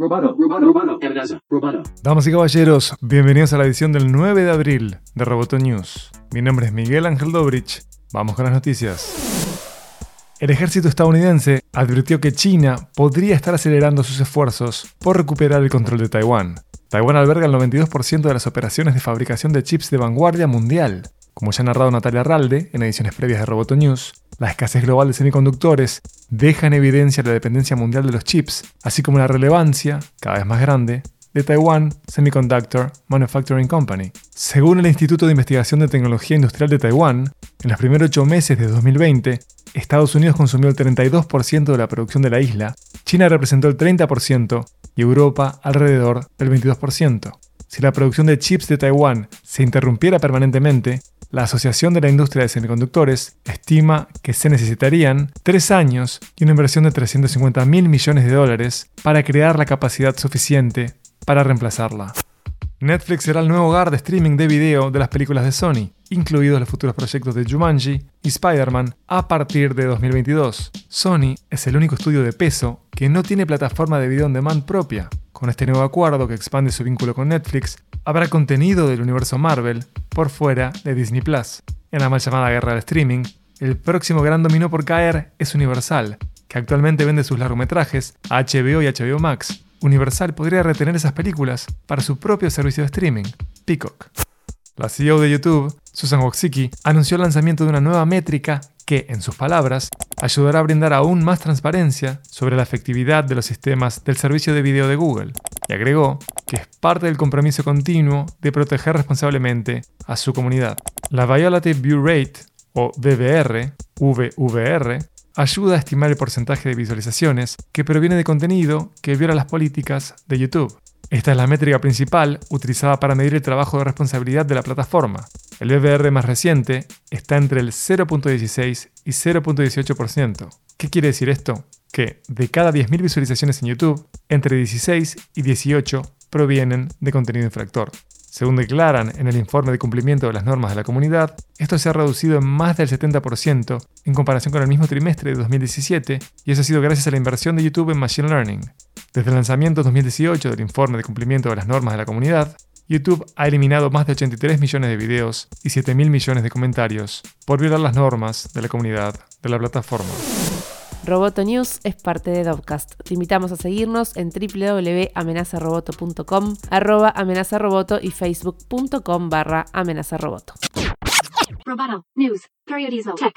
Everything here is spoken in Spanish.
Roboto, amenaza, roboto. Damas y caballeros, bienvenidos a la edición del 9 de abril de Roboto News. Mi nombre es Miguel Ángel Dobrich. Vamos con las noticias. El ejército estadounidense advirtió que China podría estar acelerando sus esfuerzos por recuperar el control de Taiwán. Taiwán alberga el 92% de las operaciones de fabricación de chips de vanguardia mundial. Como ya ha narrado Natalia Ralde en ediciones previas de Roboto News, la escasez global de semiconductores deja en evidencia la dependencia mundial de los chips, así como la relevancia, cada vez más grande, de Taiwan Semiconductor Manufacturing Company. Según el Instituto de Investigación de Tecnología Industrial de Taiwán, en los primeros ocho meses de 2020, Estados Unidos consumió el 32% de la producción de la isla, China representó el 30% y Europa alrededor del 22%. Si la producción de chips de Taiwán se interrumpiera permanentemente, la Asociación de la Industria de Semiconductores estima que se necesitarían tres años y una inversión de 350 mil millones de dólares para crear la capacidad suficiente para reemplazarla. Netflix será el nuevo hogar de streaming de video de las películas de Sony, incluidos los futuros proyectos de Jumanji y Spider-Man a partir de 2022. Sony es el único estudio de peso que no tiene plataforma de video on demand propia. Con este nuevo acuerdo que expande su vínculo con Netflix, habrá contenido del universo Marvel por fuera de Disney Plus. En la mal llamada guerra del streaming, el próximo gran dominó por caer es Universal, que actualmente vende sus largometrajes a HBO y HBO Max. Universal podría retener esas películas para su propio servicio de streaming, Peacock. La CEO de YouTube, Susan Wojcicki, anunció el lanzamiento de una nueva métrica que, en sus palabras, ayudará a brindar aún más transparencia sobre la efectividad de los sistemas del servicio de video de Google, y agregó que es parte del compromiso continuo de proteger responsablemente a su comunidad. La Violative View Rate, o VVR, VVR, ayuda a estimar el porcentaje de visualizaciones que proviene de contenido que viola las políticas de YouTube. Esta es la métrica principal utilizada para medir el trabajo de responsabilidad de la plataforma. El BBR más reciente está entre el 0.16 y 0.18%. ¿Qué quiere decir esto? Que de cada 10.000 visualizaciones en YouTube, entre 16 y 18 provienen de contenido infractor. Según declaran en el informe de cumplimiento de las normas de la comunidad, esto se ha reducido en más del 70% en comparación con el mismo trimestre de 2017 y eso ha sido gracias a la inversión de YouTube en Machine Learning. Desde el lanzamiento en 2018 del informe de cumplimiento de las normas de la comunidad, YouTube ha eliminado más de 83 millones de videos y 7 mil millones de comentarios por violar las normas de la comunidad de la plataforma. Roboto News es parte de Dovcast. Te invitamos a seguirnos en www.amenazaroboto.com, arroba amenazaroboto y facebook.com barra amenazaroboto. Roboto, news, periodismo, tech.